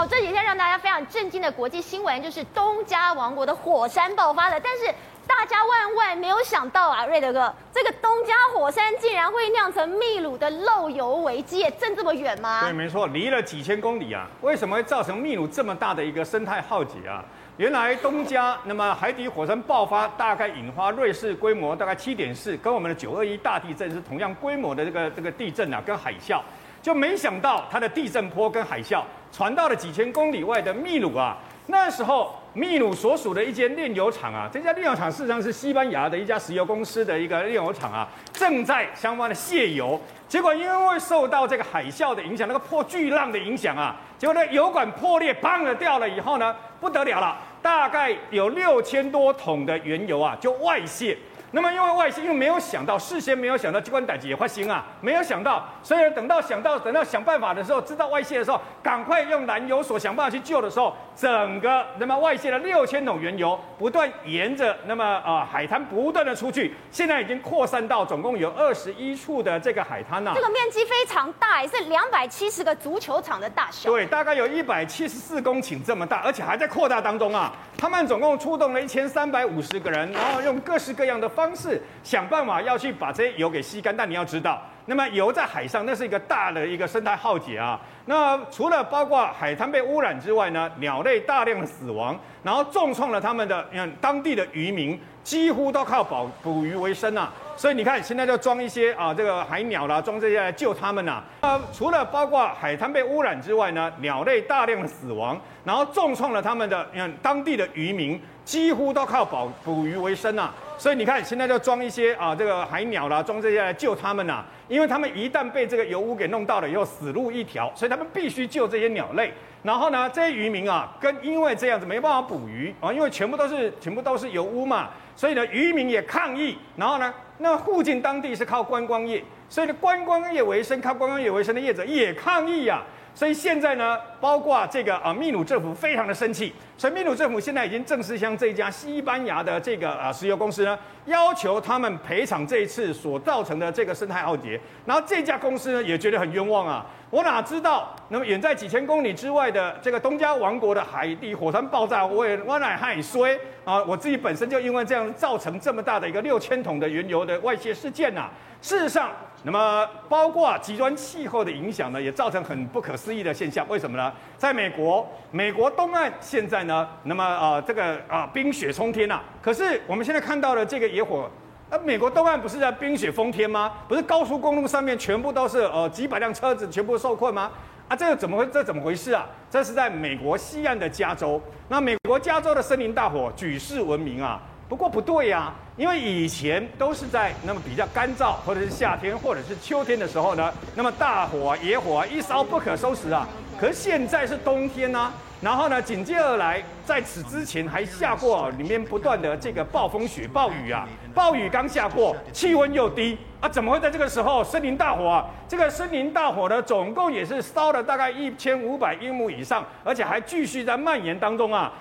好，这几天让大家非常震惊的国际新闻，就是东加王国的火山爆发了。但是大家万万没有想到啊，瑞德哥，这个东加火山竟然会酿成秘鲁的漏油危机，震这么远吗？对，没错，离了几千公里啊。为什么会造成秘鲁这么大的一个生态浩劫啊？原来东加那么海底火山爆发，大概引发瑞士规模大概七点四，跟我们的九二一大地震是同样规模的这个这个地震啊，跟海啸。就没想到它的地震波跟海啸传到了几千公里外的秘鲁啊，那时候秘鲁所属的一间炼油厂啊，这家炼油厂事实上是西班牙的一家石油公司的一个炼油厂啊，正在相关的泄油，结果因为受到这个海啸的影响，那个破巨浪的影响啊，结果那油管破裂，砰的掉了以后呢，不得了了，大概有六千多桶的原油啊就外泄。那么因为外泄，因为没有想到，事先没有想到，机关逮也发生啊，没有想到，所以等到想到，等到想办法的时候，知道外泄的时候，赶快用燃油所想办法去救的时候，整个那么外泄了六千桶原油，不断沿着那么啊海滩不断的出去，现在已经扩散到总共有二十一处的这个海滩了。这个面积非常大，是两百七十个足球场的大小。对，大概有一百七十四公顷这么大，而且还在扩大当中啊。他们总共出动了一千三百五十个人，然后用各式各样的方式想办法要去把这些油给吸干。但你要知道，那么油在海上那是一个大的一个生态浩劫啊。那除了包括海滩被污染之外呢，鸟类大量的死亡，然后重创了他们的，嗯，当地的渔民几乎都靠捕捕鱼为生啊。所以你看，现在就装一些啊，这个海鸟啦，装这些来救他们呐、啊。呃，除了包括海滩被污染之外呢，鸟类大量的死亡，然后重创了他们的，嗯，当地的渔民几乎都靠捕捕鱼为生啊。所以你看，现在就装一些啊，这个海鸟啦，装这些来救他们呐、因为他们一旦被这个油污给弄到了以后，死路一条，所以他们必须救这些鸟类。然后呢，这些渔民啊，跟因为这样子没办法捕鱼啊，因为全部都是全部都是油污嘛，所以呢，渔民也抗议。然后呢，那附近当地是靠观光业，所以呢，观光业为生，靠观光业为生的业者也抗议呀、所以现在呢，包括这个啊，秘鲁政府非常的生气，所以秘鲁政府现在已经正式向这家西班牙的这个啊石油公司呢，要求他们赔偿这一次所造成的这个生态浩劫。然后这家公司呢也觉得很冤枉啊，我哪知道？那么远在几千公里之外的这个东加王国的海底火山爆炸，我也我哪还衰啊？我自己本身就因为这样造成这么大的一个六千桶的原油的外泄事件呐、事实上，那么包括极端气候的影响呢，也造成很不可思议的现象。为什么呢？在美国，美国东岸现在呢，那么呃这个啊、呃、冰雪冲天呐、啊。可是我们现在看到的这个野火，呃，美国东岸不是在冰雪封天吗？不是高速公路上面全部都是呃几百辆车子全部受困吗？啊，这个怎么回这怎么回事啊？这是在美国西岸的加州。那美国加州的森林大火举世闻名啊。不过不对呀、啊，因为以前都是在那么比较干燥，或者是夏天，或者是秋天的时候呢，那么大火啊、野火啊一烧不可收拾啊。可是现在是冬天呢、啊，然后呢，紧接而来，在此之前还下过里面不断的这个暴风雪、暴雨啊，暴雨刚下过，气温又低啊，怎么会在这个时候森林大火啊？这个森林大火呢，总共也是烧了大概一千五百英亩以上，而且还继续在蔓延当中啊。